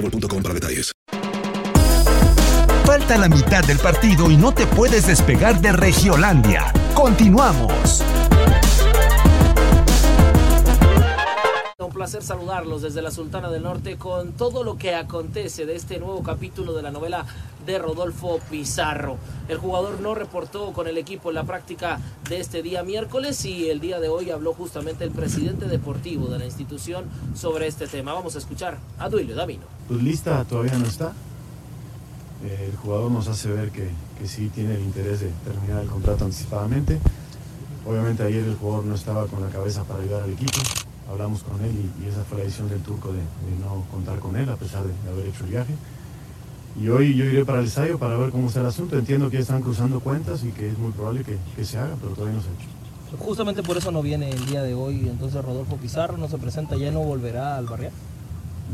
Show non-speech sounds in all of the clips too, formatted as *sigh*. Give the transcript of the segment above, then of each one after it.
boostmobile.com para detalles. Falta la mitad del partido y no te puedes despegar de Regiolandia. Continuamos. Un placer saludarlos desde la Sultana del Norte con todo lo que acontece de este nuevo capítulo de la novela de Rodolfo Pizarro. El jugador no reportó con el equipo en la práctica de este día miércoles y el día de hoy habló justamente el presidente deportivo de la institución sobre este tema. Vamos a escuchar a Duilio Davino. Pues lista todavía no está. Eh, el jugador nos hace ver que, que sí tiene el interés de terminar el contrato anticipadamente. Obviamente ayer el jugador no estaba con la cabeza para ayudar al equipo. Hablamos con él y, esa fue la decisión del turco de, de no contar con él a pesar de, de haber hecho el viaje. Y hoy yo iré para el ensayo para ver cómo está el asunto. Entiendo que ya están cruzando cuentas y que es muy probable que, que se haga, pero todavía no se ha hecho. Justamente por eso no viene el día de hoy, entonces Rodolfo Pizarro no se presenta, ya no volverá al barrio.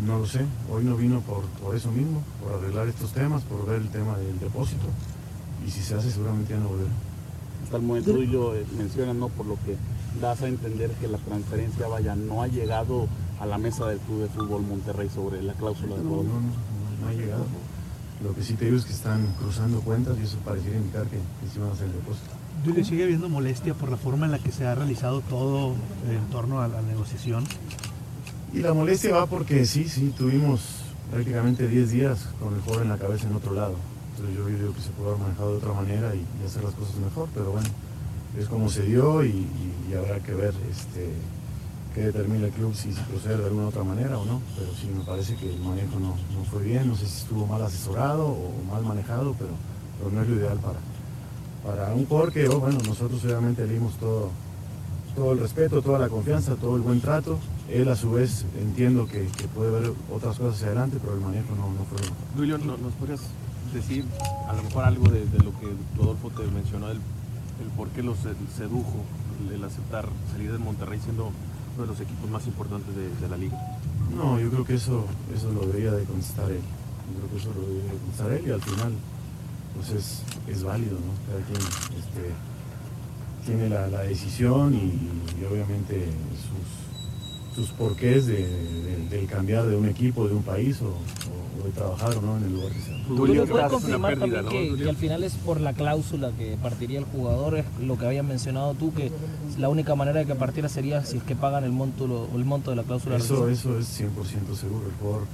No lo sé, hoy no vino por, por eso mismo, por arreglar estos temas, por ver el tema del depósito. Y si se hace seguramente ya no volverá. Hasta el momento tuyo eh, menciona, ¿no? Por lo que das a entender que la transferencia, vaya, no ha llegado a la mesa del Club de Fútbol Monterrey sobre la cláusula de No, jugador. no, no, no ha llegado. Lo que sí te digo es que están cruzando cuentas y eso pareciera indicar que, que sí van a hacer el depósito. ¿Le sigue habiendo molestia por la forma en la que se ha realizado todo en torno a la negociación? Y la molestia va porque sí, sí, tuvimos prácticamente 10 días con el jugador en la cabeza en otro lado. Entonces yo digo que se puede haber manejado de otra manera y, y hacer las cosas mejor, pero bueno, es como se dio y, y- y habrá que ver este, qué determina el club, si, procede de alguna otra manera o no. Pero sí, me parece que el manejo no, no fue bien, no sé si estuvo mal asesorado o mal manejado, pero, no es lo ideal para, para un jugador que, oh, bueno, nosotros obviamente le dimos todo, todo el respeto, toda la confianza, todo el buen trato. Él a su vez entiendo que, que puede ver otras cosas hacia adelante, pero el manejo no, no fue lo mejor. Duilio, ¿no- ¿nos podrías decir a lo mejor algo de, lo que Rodolfo te mencionó, el, el por qué lo sed- sedujo el aceptar salir de Monterrey siendo uno de los equipos más importantes de, la liga? No, yo creo que eso, eso lo debería de contestar él. Yo creo que eso lo debería de contestar él y al final pues es, válido, ¿no? Cada quien este, tiene la, la decisión y, y obviamente sus, sus porqués de, de- del cambiar de un equipo, de un país o, o- o de trabajar o no en el lugar que sea. ¿Tú puedes confirmar también que, que al final es por la cláusula que partiría el jugador? Es lo que habías mencionado tú, que la única manera de que partiera sería si es que pagan el monto, el monto de la cláusula. Eso, eso es 100% seguro. El jugador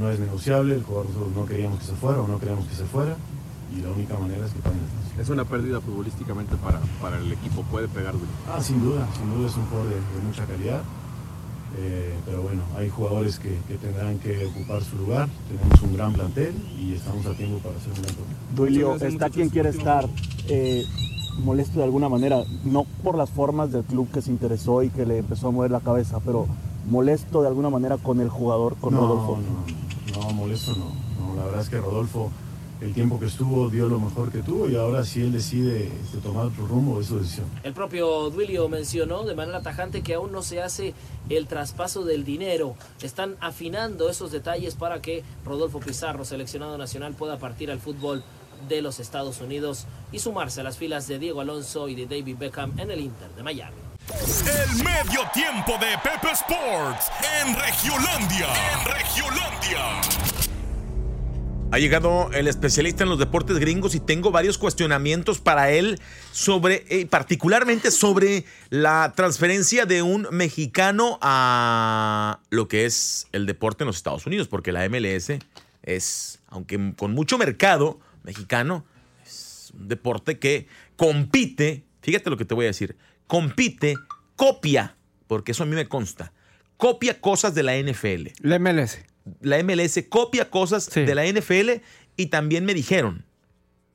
no es negociable, el jugador nosotros no queríamos que se fuera o no queríamos que se fuera y la única manera es que paguen. Es una pérdida futbolísticamente para, para el equipo, puede pegar Duilio. Ah, sin duda, sin duda es un jugador de, de mucha calidad. Eh, pero bueno, hay jugadores que, que tendrán que ocupar su lugar. Tenemos un gran plantel y estamos a tiempo para hacer un gran torneo. Duilio, está quien quiere estar eh, molesto de alguna manera, no por las formas del club que se interesó y que le empezó a mover la cabeza, pero molesto de alguna manera con el jugador, con no, Rodolfo. No, no, molesto no. no. La verdad es que Rodolfo, el tiempo que estuvo, dio lo mejor que tuvo y ahora si él decide este, tomar otro rumbo, es su decisión. El propio Duilio mencionó de manera tajante que aún no se hace el traspaso del dinero. Están afinando esos detalles para que Rodolfo Pizarro, seleccionado nacional, pueda partir al fútbol de los Estados Unidos y sumarse a las filas de Diego Alonso y de David Beckham en el Inter de Miami. El medio tiempo de Pepe Sports en Regiolandia. En Regiolandia. Ha llegado el especialista en los deportes gringos y tengo varios cuestionamientos para él sobre, eh, particularmente sobre la transferencia de un mexicano a lo que es el deporte en los Estados Unidos, porque la MLS es, aunque con mucho mercado mexicano, es un deporte que compite, fíjate lo que te voy a decir, compite, copia, porque eso a mí me consta, copia cosas de la NFL. La MLS. La MLS copia cosas de la NFL y también me dijeron,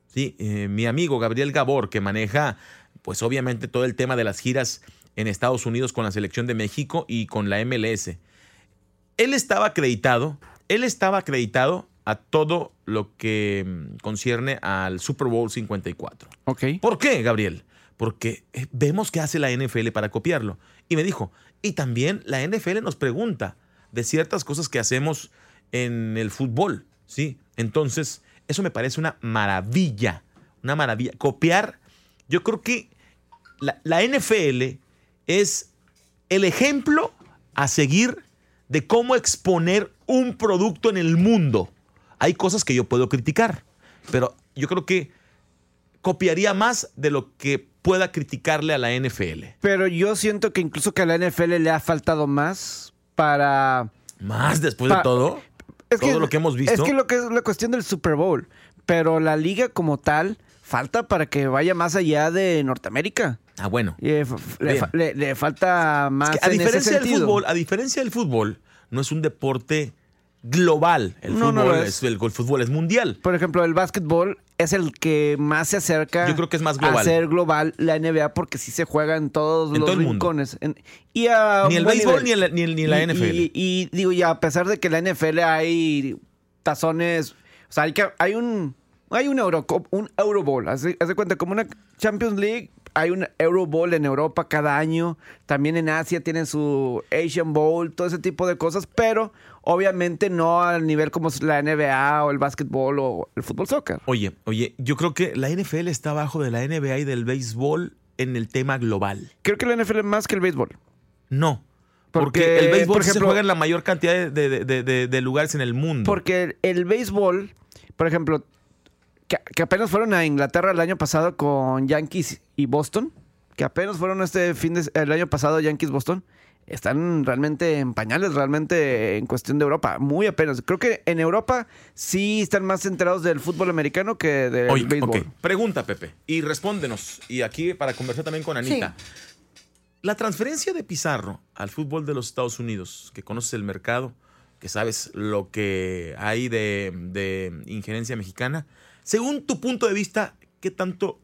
¿sí? Eh, mi amigo Gabriel Gabor, que maneja, pues obviamente todo el tema de las giras en Estados Unidos con la selección de México y con la MLS. Él estaba acreditado, él estaba acreditado a todo lo que mm, concierne al Super Bowl 54. Ok. ¿Por qué, Gabriel? Porque eh, vemos qué hace la NFL para copiarlo. Y me dijo, y también la NFL nos pregunta de ciertas cosas que hacemos en el fútbol, ¿sí? Entonces, eso me parece una maravilla, una maravilla. Copiar, yo creo que la, la NFL es el ejemplo a seguir de cómo exponer un producto en el mundo. Hay cosas que yo puedo criticar, pero yo creo que copiaría más de lo que pueda criticarle a la NFL. Pero yo siento que incluso que a la NFL le ha faltado más para... ¿Más después de todo? Es todo lo que hemos visto. Es que lo que es la cuestión del Super Bowl. Pero la liga como tal falta para que vaya más allá de Norteamérica. Ah, bueno. Y, eh, le, le- le falta más Es que a en ese diferencia del fútbol, a diferencia del fútbol, no es un deporte global. El No, fútbol es. es. el, el fútbol es mundial. Por ejemplo, el básquetbol es el que más se acerca Yo creo que es más global. a ser global la NBA porque sí se juega en todos En los todo rincones. En- y a Ni el béisbol ni el- ni el- ni la Y- NFL. Y, y digo, ya a pesar de que en la NFL hay tazones, o sea, hay, que, hay un hay un Euro, un Euro Bowl, haz de cuenta como una Champions League, hay un Euro Bowl en Europa cada año, también en Asia tienen su Asian Bowl, todo ese tipo de cosas, pero obviamente no al nivel como la NBA o el básquetbol o el fútbol soccer. Oye, oye, yo creo que la NFL está abajo de la NBA y del béisbol en el tema global. Creo que la NFL es más que el béisbol. No. Porque, Porque, el béisbol por ejemplo- se juega en la mayor cantidad de, de- de- de- de lugares en el mundo. Porque el, el béisbol, por ejemplo, que, que apenas fueron a Inglaterra el año pasado con Yankees y Boston, que apenas fueron este fin de el año pasado Yankees Boston, están realmente en pañales, realmente en cuestión de Europa, muy apenas. Creo que en Europa sí están más enterados del fútbol americano que del Oye, béisbol. Pregunta, Pepe, y respóndenos. Y aquí para conversar también con Anita. La transferencia de Pizarro al fútbol de los Estados Unidos, que conoces el mercado, que sabes lo que hay de, de injerencia mexicana, según tu punto de vista, ¿qué tanto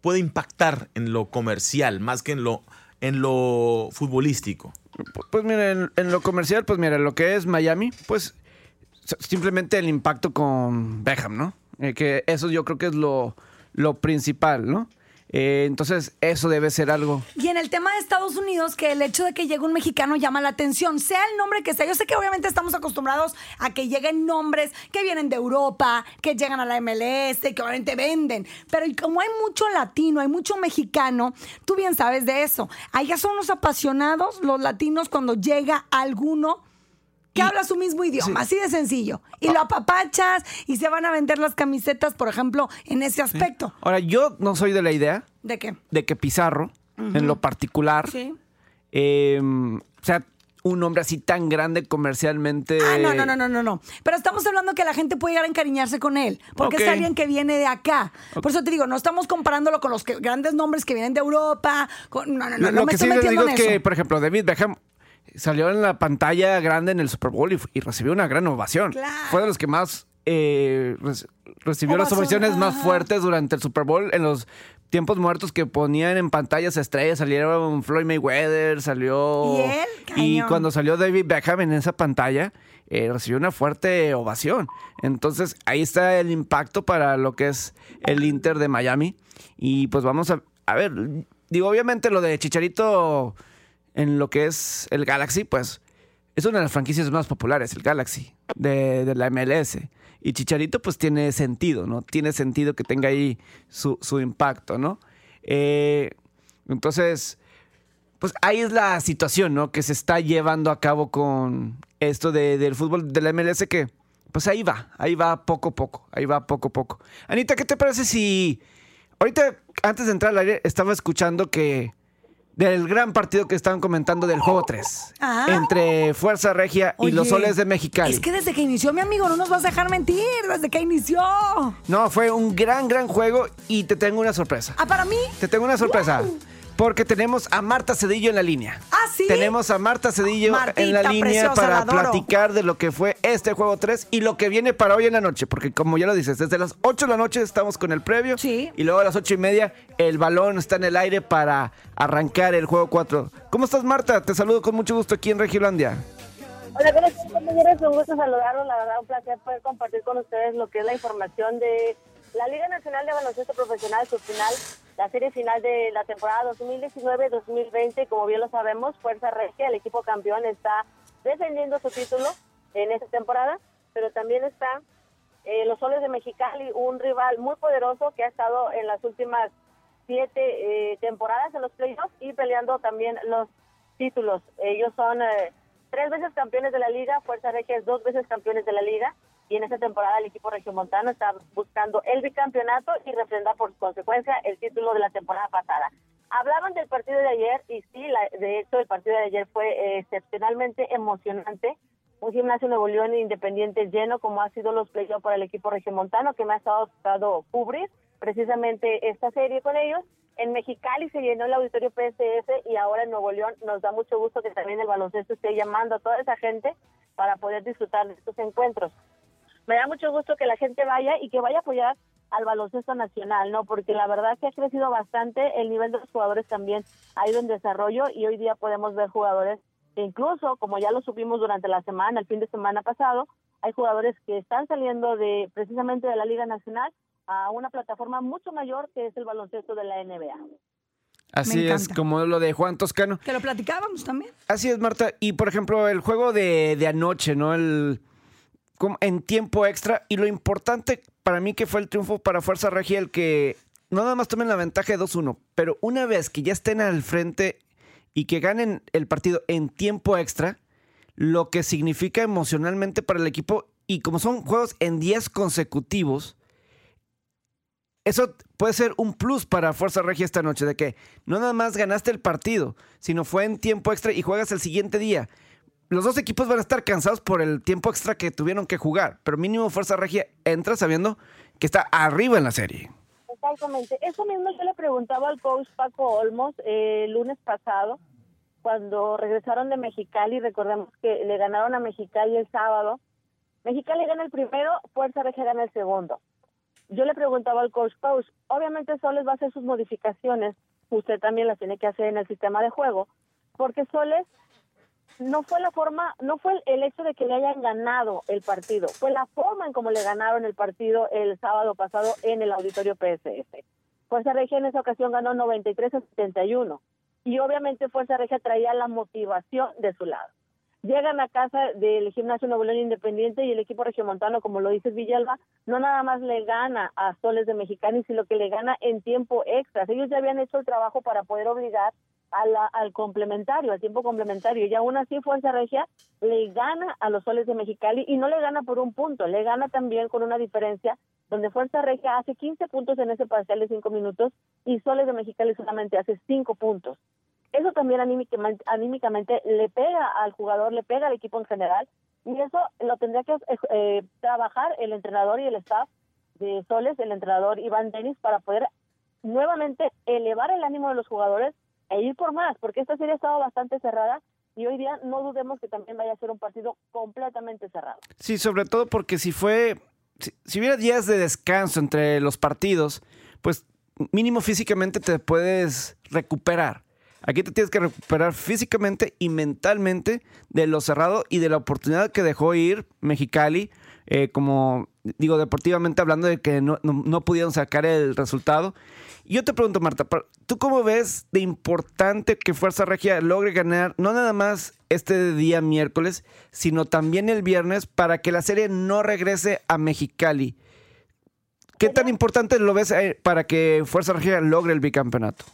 puede impactar en lo comercial más que en lo, en lo futbolístico? Pues mira, en, lo comercial, pues mira, lo que es Miami, pues simplemente el impacto con Beckham, ¿no? Eh, que eso yo creo que es lo, lo principal, ¿no? Eh, entonces, eso debe ser algo. Y en el tema de Estados Unidos, que el hecho de que llegue un mexicano llama la atención, sea el nombre que sea. Yo sé que obviamente estamos acostumbrados a que lleguen nombres que vienen de Europa, que llegan a la MLS, que obviamente venden. Pero como hay mucho latino, hay mucho mexicano, tú bien sabes de eso. Allá son los apasionados, los latinos, cuando llega alguno que habla su mismo idioma, así de sencillo. Y Ah. lo apapachas y se van a vender las camisetas, por ejemplo, en ese aspecto. Ahora, yo no soy de la idea ¿De qué? de que Pizarro, en lo particular, Sí. eh, sea un hombre así tan grande comercialmente. Ah, no, no, no, no, no, no. Pero estamos hablando que la gente puede llegar a encariñarse con él, porque es alguien que viene de acá. Por eso te digo, no estamos comparándolo con los que- grandes nombres que vienen de Europa. con- no, no, no, Lo, no lo me que sí estoy les metiendo digo en es que, por ejemplo, David Beckham salió en la pantalla grande en el Super Bowl y, recibió una gran ovación. Fue de los que más eh, re- recibió las ovaciones más fuertes durante el Super Bowl en los tiempos muertos que ponían en pantallas estrellas. Salieron Floyd Mayweather, salió... ¿Y él? Y Cañón. cuando salió David Beckham en esa pantalla, eh, recibió una fuerte ovación. Entonces, ahí está el impacto para lo que es el Inter de Miami. Y pues vamos a, a ver, digo, obviamente lo de Chicharito en lo que es el Galaxy, pues es una de las franquicias más populares, el Galaxy, de, la MLS. Y Chicharito, pues tiene sentido, ¿no? Tiene sentido que tenga ahí su, impacto, ¿no? Eh, entonces, pues ahí es la situación, ¿no? Que se está llevando a cabo con esto de- del fútbol de la MLS que, pues ahí va, ahí va poco a poco, ahí va poco a poco. Anita, ¿qué te parece si ahorita, antes de entrar al aire, estaba escuchando que del gran partido que estaban comentando del juego 3 Ajá. entre Fuerza Regia y los Soles de Mexicali. Es que desde que inició, mi amigo, no nos vas a dejar mentir. Desde que inició. No, fue un gran, gran juego y te tengo una sorpresa. Ah, para mí. Te tengo una sorpresa. Porque tenemos a Marta Cedillo en la línea. Ah, sí. Tenemos a Marta Cedillo Martita, en la línea preciosa, para la platicar de lo que fue este juego 3 y lo que viene para hoy en la noche. Porque como ya lo dices, desde las 8 de la noche estamos con el previo. Sí. Y luego a las 8 y media el balón está en el aire para arrancar el juego 4. ¿Cómo estás, Marta? Te saludo con mucho gusto aquí en Regiolandia. Hola, ¿cómo están, compañeros? Un gusto saludarlos. La verdad, un placer poder compartir con ustedes lo que es la información de la Liga Nacional de Baloncesto Profesional, su final, la serie final de la temporada 2019-2020. Como bien lo sabemos, Fuerza Regia, el equipo campeón, está defendiendo su título en esta temporada, pero también está eh, los Soles de Mexicali, un rival muy poderoso que ha estado en las últimas siete eh, temporadas en los playoffs y peleando también los títulos. Ellos son eh, tres veces campeones de la liga, Fuerza Regia es dos veces campeones de la liga y en esta temporada el equipo regiomontano está buscando el bicampeonato y refrendar por consecuencia el título de la temporada pasada. Hablaban del partido de ayer y sí, la- de hecho el partido de ayer fue eh, excepcionalmente emocionante. Un gimnasio Nuevo León independiente lleno como ha sido los playoffs para el equipo regiomontano que me ha estado cubrir precisamente esta serie con ellos. En Mexicali se llenó el auditorio PSS y ahora en Nuevo León nos da mucho gusto que también el baloncesto esté llamando a toda esa gente para poder disfrutar de estos encuentros. Me da mucho gusto que la gente vaya y que vaya a apoyar al baloncesto nacional, ¿no? Porque la verdad que ha crecido bastante, el nivel de los jugadores también ha ido en desarrollo y hoy día podemos ver jugadores que incluso, como ya lo supimos durante la semana, el fin de semana pasado, hay jugadores que están saliendo de precisamente de la Liga Nacional a una plataforma mucho mayor que es el baloncesto de la NBA. Así es, como lo de Juan Toscano. Que lo platicábamos también. Así es, Marta. Y por ejemplo, el juego de, de anoche, ¿no? El en tiempo extra. Y lo importante para mí que fue el triunfo para Fuerza Regia, el que no nada más tomen la ventaja de 2-1, pero una vez que ya estén al frente y que ganen el partido en tiempo extra, lo que significa emocionalmente para el equipo, y como son juegos en 10 consecutivos, eso puede ser un plus para Fuerza Regia esta noche, de que no nada más ganaste el partido, sino fue en tiempo extra y juegas el siguiente día. Los dos equipos van a estar cansados por el tiempo extra que tuvieron que jugar, pero mínimo Fuerza Regia entra sabiendo que está arriba en la serie. Exactamente. Eso mismo yo le preguntaba al coach Paco Olmos eh, el lunes pasado, cuando regresaron de Mexicali. Recordemos que le ganaron a Mexicali el sábado. Mexicali gana el primero, Fuerza Regia gana el segundo. Yo le preguntaba al coach, coach, obviamente Soles va a hacer sus modificaciones, usted también las tiene que hacer en el sistema de juego, porque Soles no fue la forma, no fue el- hecho de que le hayan ganado el partido, fue la forma en cómo le ganaron el partido el sábado pasado en el auditorio PSS. Fuerza Regia en esa ocasión ganó 93 a 71 y obviamente Fuerza Regia traía la motivación de su lado. Llegan a casa del Gimnasio Nuevo León Independiente y el equipo regiomontano, como lo dices Villalba, no nada más le gana a Soles de Mexicali, sino que le gana en tiempo extra. Ellos ya habían hecho el trabajo para poder obligar al complementario, al tiempo complementario. Y aún así Fuerza Regia le gana a los Soles de Mexicali y no le gana por un punto, le gana también con una diferencia donde Fuerza Regia hace 15 puntos en ese parcial de 5 minutos y Soles de Mexicali solamente hace 5 puntos. Eso también anímicamente, le pega al jugador, le pega al equipo en general y eso lo tendría que eh, trabajar el entrenador y el staff de Soles, el entrenador Iván Denis, para poder nuevamente elevar el ánimo de los jugadores e ir por más, porque esta serie ha estado bastante cerrada y hoy día no dudemos que también vaya a ser un partido completamente cerrado. Sí, sobre todo porque si fue, si hubiera días de descanso entre los partidos, pues mínimo físicamente te puedes recuperar. Aquí te tienes que recuperar físicamente y mentalmente de lo cerrado y de la oportunidad que dejó ir Mexicali, eh, como digo, deportivamente hablando de que no, no- no pudieron sacar el resultado. Y yo te pregunto, Marta, ¿tú cómo ves de importante que Fuerza Regia logre ganar no nada más este día miércoles, sino también el viernes para que la serie no regrese a Mexicali? ¿Qué tan importante lo ves eh, para que Fuerza Regia logre el bicampeonato?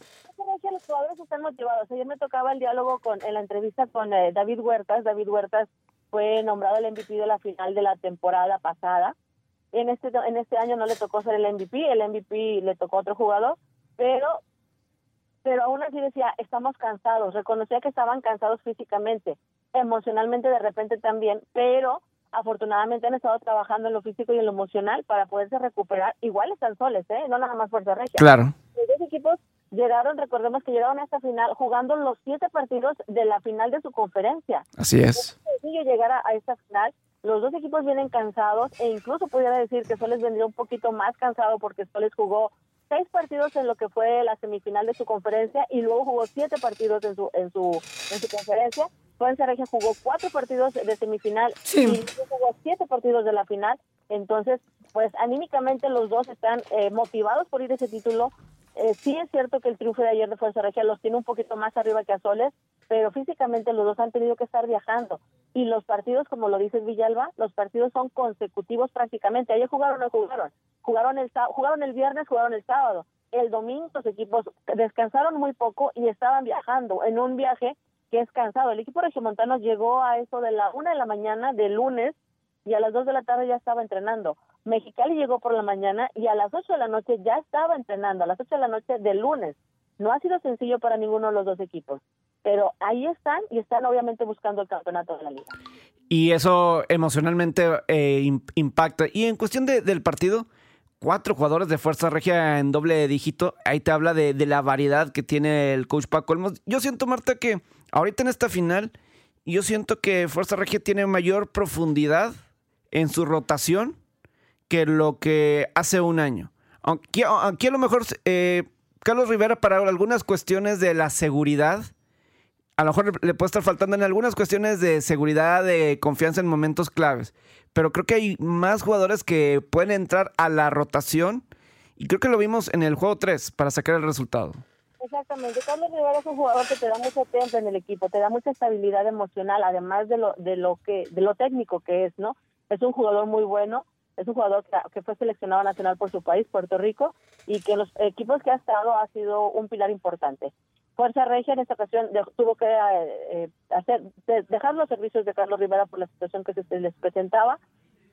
Jugadores están motivados. Ayer me tocaba el diálogo con, en la entrevista con eh, David Huertas. David Huertas fue nombrado el MVP de la final de la temporada pasada. En este, en este año no le tocó ser el MVP, el MVP le tocó a otro jugador, pero, pero aún así decía, estamos cansados. Reconocía que estaban cansados físicamente, emocionalmente de repente también, pero afortunadamente han estado trabajando en lo físico y en lo emocional para poderse recuperar. Igual están soles, ¿eh? No nada más Fuerza Regia. Claro. Los dos equipos llegaron, recordemos que llegaron a esta final jugando los siete partidos de la final de su conferencia. Así es. Sencillo llegar a, a esta final. Los dos equipos vienen cansados e incluso pudiera decir que Soles vendría un poquito más cansado porque Soles jugó seis partidos en lo que fue la semifinal de su conferencia y luego jugó siete partidos en su en su en su conferencia. Fuerza Regia jugó cuatro partidos de semifinal Sí. y luego jugó siete partidos de la final. Entonces, pues anímicamente los dos están eh, motivados por ir a ese título. Eh, sí es cierto que el triunfo de ayer de Fuerza Regia los tiene un poquito más arriba que a Soles, pero físicamente los dos han tenido que estar viajando. Y los partidos, como lo dices Villalba, los partidos son consecutivos prácticamente. Ayer jugaron o no jugaron. Jugaron el, jugaron el viernes, jugaron el sábado. El domingo los equipos descansaron muy poco y estaban viajando en un viaje que es cansado. El equipo regiomontano llegó a eso de la una de la mañana de lunes y a las dos de la tarde ya estaba entrenando. Mexicali llegó por la mañana y a las ocho de la noche ya estaba entrenando, a las ocho de la noche del lunes. No ha sido sencillo para ninguno de los dos equipos, pero ahí están y están obviamente buscando el campeonato de la liga. Y eso emocionalmente eh, im- impacta. Y en cuestión de- del partido, cuatro jugadores de Fuerza Regia en doble dígito, ahí te habla de, de la variedad que tiene el coach Paco Olmos. Yo siento, Marta, que ahorita en esta final, yo siento que Fuerza Regia tiene mayor profundidad en su rotación que lo que hace un año. Aquí, aquí a lo mejor eh, Carlos Rivera para algunas cuestiones de la seguridad, a lo mejor le puede estar faltando en algunas cuestiones de seguridad, de confianza en momentos claves. Pero creo que hay más jugadores que pueden entrar a la rotación. Y creo que lo vimos en el juego 3 para sacar el resultado. Exactamente. Carlos Rivera es un jugador que te da mucho tiempo en el equipo, te da mucha estabilidad emocional, además de lo de lo que de lo técnico que es, ¿no? Es un jugador muy bueno, es un jugador que, que fue seleccionado nacional por su país, Puerto Rico, y que en los equipos que ha estado ha sido un pilar importante. Fuerza Regia en esta ocasión de- tuvo que eh, eh, hacer de- dejar los servicios de Carlos Rivera por la situación que se les presentaba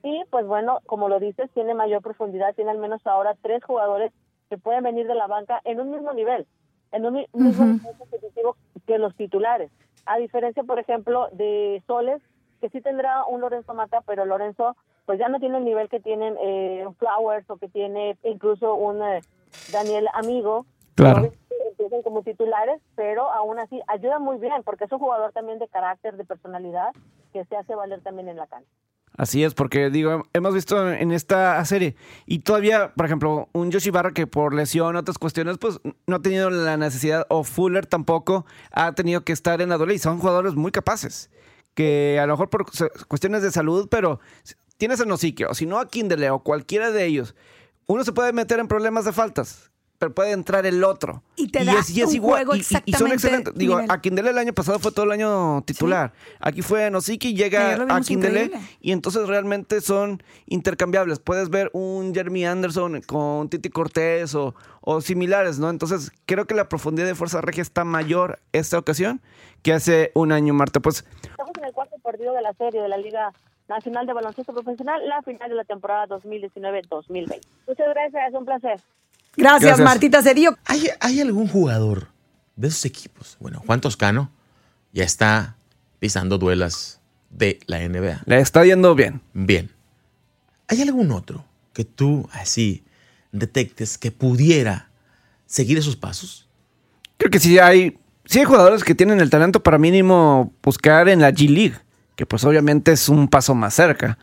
y pues bueno, como lo dices, tiene mayor profundidad, tiene al menos ahora tres jugadores que pueden venir de la banca en un mismo nivel, en un mi- mismo nivel competitivo que los titulares. A diferencia, por ejemplo, de Soles, que sí tendrá un Lorenzo Mata, pero Lorenzo pues ya no tiene el nivel que tienen eh, Flowers o que tiene incluso un eh, Daniel Amigo. Claro. Empiezan como titulares, pero aún así ayuda muy bien porque es un jugador también de carácter, de personalidad, que se hace valer también en la cancha. Así es, porque digo, hemos visto en esta serie y todavía, por ejemplo, un Yoshi Barra que por lesión, otras cuestiones, pues no ha tenido la necesidad, o Fuller tampoco ha tenido que estar en la doble y son jugadores muy capaces, que a lo mejor por cuestiones de salud, pero tienes a Nosique, o si no a Kindle o cualquiera de ellos, uno se puede meter en problemas de faltas, pero puede entrar el otro. Y te da un juego y- y- y son exactamente excelentes. Digo, nivel. a Kindle el año pasado fue todo el año titular. Aquí fue Nosiki, llega a increíble. y entonces realmente son intercambiables. Puedes ver un Jeremy Anderson con Titi Cortés o, o similares, ¿no? Entonces creo que la profundidad de Fuerza Regia está mayor esta ocasión que hace un año, Marta. Pues Estamos en el cuarto partido de la serie de la Liga Nacional de Baloncesto Profesional, la final de la temporada 2019-2020. Muchas gracias, un placer. Gracias, Gracias. Martita Cedillo. ¿Hay, hay algún jugador de esos equipos? Bueno, Juan Toscano ya está pisando duelas de la NBA. le está yendo bien. Bien. ¿Hay algún otro que tú así detectes que pudiera seguir esos pasos? Creo que sí hay sí hay jugadores que tienen el talento para mínimo buscar en la G League, que pues obviamente es un paso más cerca.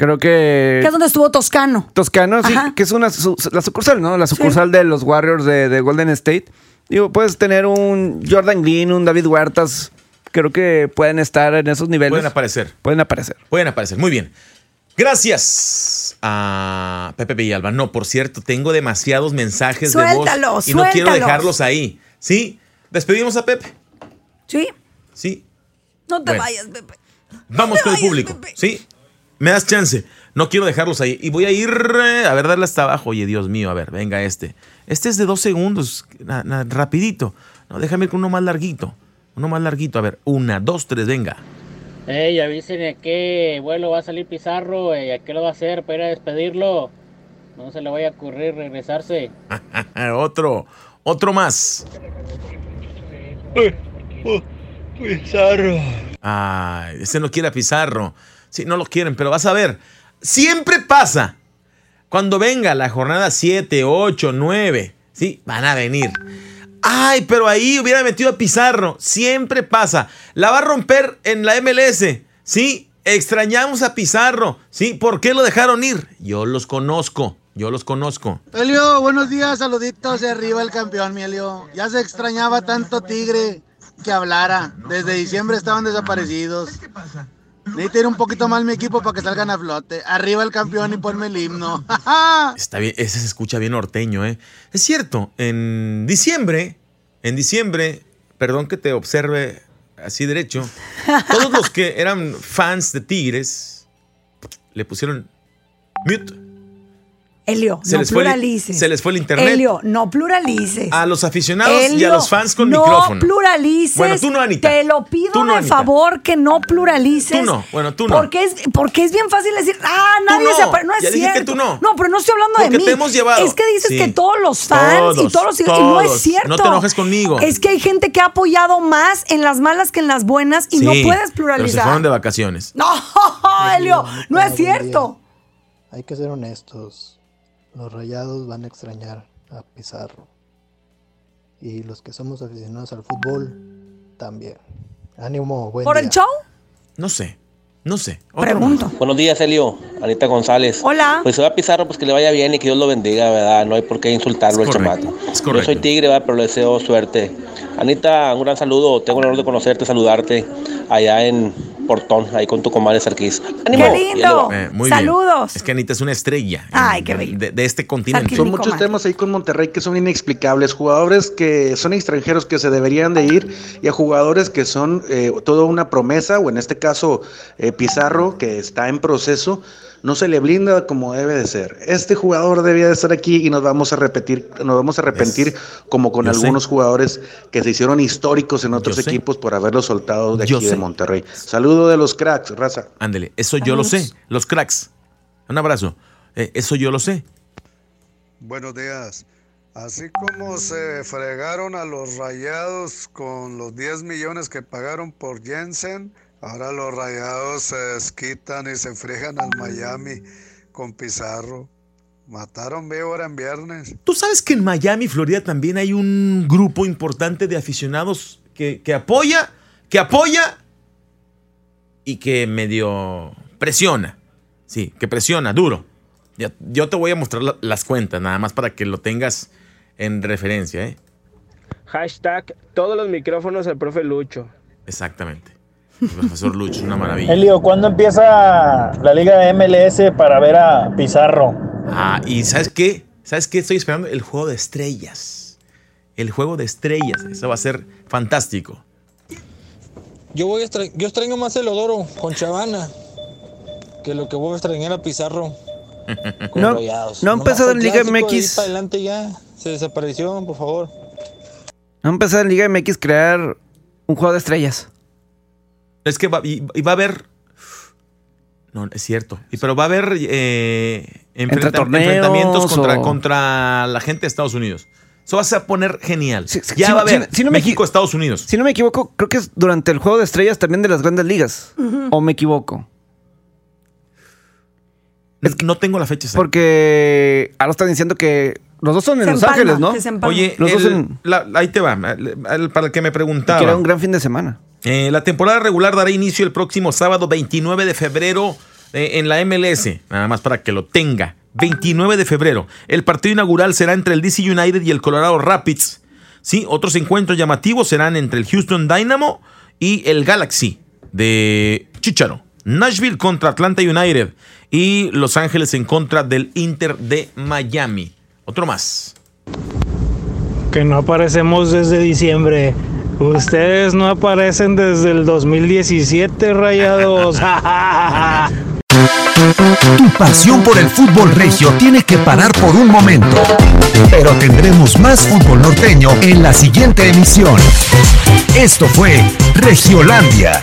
Creo que... Que es donde estuvo Toscano. Toscano, sí, Ajá. que es una su- la sucursal, ¿no? La sucursal de los Warriors de, de Golden State. Digo, puedes tener un Jordan Green, un David Huertas. Creo que pueden estar en esos niveles. Pueden aparecer. Pueden aparecer. Pueden aparecer. Muy bien. Gracias a Pepe Villalba. No, por cierto, tengo demasiados mensajes de Suéltalos, voz y no quiero dejarlos ahí. ¿Sí? ¿Despedimos a Pepe? Sí. Sí. No te Bueno. vayas, Pepe. Vamos con el público. ¿Sí? Me das chance. No quiero dejarlos ahí. Y voy a ir, eh, a ver, darle hasta abajo. Oye, Dios mío, a ver, venga este. Este es de dos segundos, na- na- rapidito. No, déjame ir con uno más larguito. Uno más larguito. A ver, una, dos, tres, venga. Ey, avísenme a qué vuelo va a salir Pizarro y a qué lo va a hacer para ir a despedirlo. No se le vaya a ocurrir regresarse. *laughs* otro, otro más. Pizarro. Ay, ese no quiere a Pizarro. Sí, no lo quieren, pero vas a ver. Siempre pasa. Cuando venga la jornada 7, 8, 9, sí, van a venir. Ay, pero ahí hubiera metido a Pizarro. Siempre pasa. La va a romper en la MLS. Sí, extrañamos a Pizarro. Sí, ¿por qué lo dejaron ir? Yo los conozco. Yo los conozco. Elio, buenos días, saluditos de arriba el campeón, mi Elio. Ya se extrañaba tanto Tigre que hablara. Desde diciembre estaban desaparecidos. Necesito ir un poquito más mi equipo para que salgan a flote. Arriba el campeón y ponme el himno. *laughs* Está bien, ese se escucha bien norteño, ¿eh? Es cierto, en diciembre, en diciembre, perdón que te observe así derecho, todos los que eran fans de Tigres le pusieron mute. Elio, Se no les fue el- pluralices. se les fue el internet. Elio, no pluralices. A los aficionados y a los fans con no micrófono. pluralices. Bueno, tú no, Anita. Te lo pido Tú no, de Anita. favor que no pluralices. Tú no, bueno, tú no. Porque es, porque es bien fácil decir, ah, nadie no. se apare-". No es Ya dije que cierto. tú no. No, pero no estoy hablando Porque de mí. te hemos llevado. Es que dices Sí. que todos los fans y Todos, todos los y no es todos. cierto. No te enojes conmigo. Es que hay gente que ha apoyado más en las malas que en las buenas y no puedes Pero se pluralizar. fueron de vacaciones. *laughs* No, Elio, no es cierto. Hay que ser honestos. Los rayados van a extrañar a Pizarro. Y los que somos aficionados al fútbol, también. Ánimo, buen ¿Por día. el show? No sé, no sé. Pregunto. Buenos días, Elio. Anita González. Hola. Pues se va a Pizarro, pues que le vaya bien y que Dios lo bendiga, ¿verdad? No hay por qué insultarlo Es el chamaco. Yo soy tigre, ¿verdad? Pero le deseo suerte. Anita, un gran saludo. Tengo el honor de conocerte, saludarte allá en Portón, ahí con tu comadre Sarkis. ¡Ánimo! ¡Qué lindo! Eh, muy Saludos. Bien. Es que Anita es una estrella. Ay, en- qué de- bello. de, de este continente. Son muchos temas ahí con Monterrey que son inexplicables. Jugadores que son extranjeros que se deberían de ir y a jugadores que son eh, toda una promesa, o en este caso eh, Pizarro, que está en proceso, no se le blinda como debe de ser. Este jugador debía de estar aquí y nos vamos a repetir, nos vamos a arrepentir como con sé. algunos jugadores que se hicieron históricos en otros Yo sé. equipos por haberlos soltado de Yo aquí de. Monterrey. Saludo de los cracks, raza. Ándele, eso yo lo sé. Los cracks. Un abrazo. Eh, eso yo lo sé. Buenos días. Así como se fregaron a los rayados con los 10 millones que pagaron por Jensen, ahora los rayados se desquitan y se fregan al Miami con Pizarro. Mataron víbora en viernes. ¿Tú sabes que en Miami, Florida, también hay un grupo importante de aficionados que, que apoya, que apoya y que medio presiona? Sí, que presiona duro. Yo te voy a mostrar la- las cuentas, nada más para que lo tengas en referencia, ¿eh? Hashtag todos los micrófonos al profe Lucho. Exactamente. El profesor Lucho, es una maravilla. Elio, ¿cuándo empieza la liga MLS para ver a Pizarro? Ah, y ¿sabes qué? ¿Sabes qué? Estoy esperando el juego de estrellas. El juego de estrellas. Eso va a ser fantástico. Yo voy a extra- yo extraño más el odoro con Chavana que lo que voy a extrañar a Pizarro con *laughs* No- Rayados. no ha empezado en Liga de MX. para adelante ya se desapareció, por favor. Va a empezar en Liga MX crear un juego de estrellas. Es que va, y, y va a haber. No, es cierto. Y, pero va a haber eh, enfrenta- torneos enfrentamientos contra, o- contra la gente de Estados Unidos. Eso va a ser poner genial. ya si- va a haber si- si no me México, Estados Unidos. Si no me equivoco, creo que es durante el juego de estrellas también de las grandes ligas. ¿O me equivoco? no tengo la fecha exacta. Porque ahora están diciendo que Los dos son en Los Ángeles, ¿no? que. Oye, Los dos el- en- la- ahí te va, el- el- para el que me preguntaba. Que era un gran fin de semana. Eh, la temporada regular dará inicio el próximo sábado 29 de febrero eh, en la MLS, nada más para que lo tenga. 29 de febrero. El partido inaugural será entre el DC United y el Colorado Rapids. Sí, otros encuentros llamativos serán entre el Houston Dynamo y el Galaxy de Chicharo. Nashville contra Atlanta United y Los Ángeles en contra del Inter de Miami. Otro más. Que no aparecemos desde diciembre. Ustedes no aparecen desde el 2017, rayados. *laughs* Tu pasión por el fútbol regio tiene que parar por un momento. Pero tendremos más fútbol norteño en la siguiente emisión. Esto fue Regiolandia.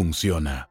funciona.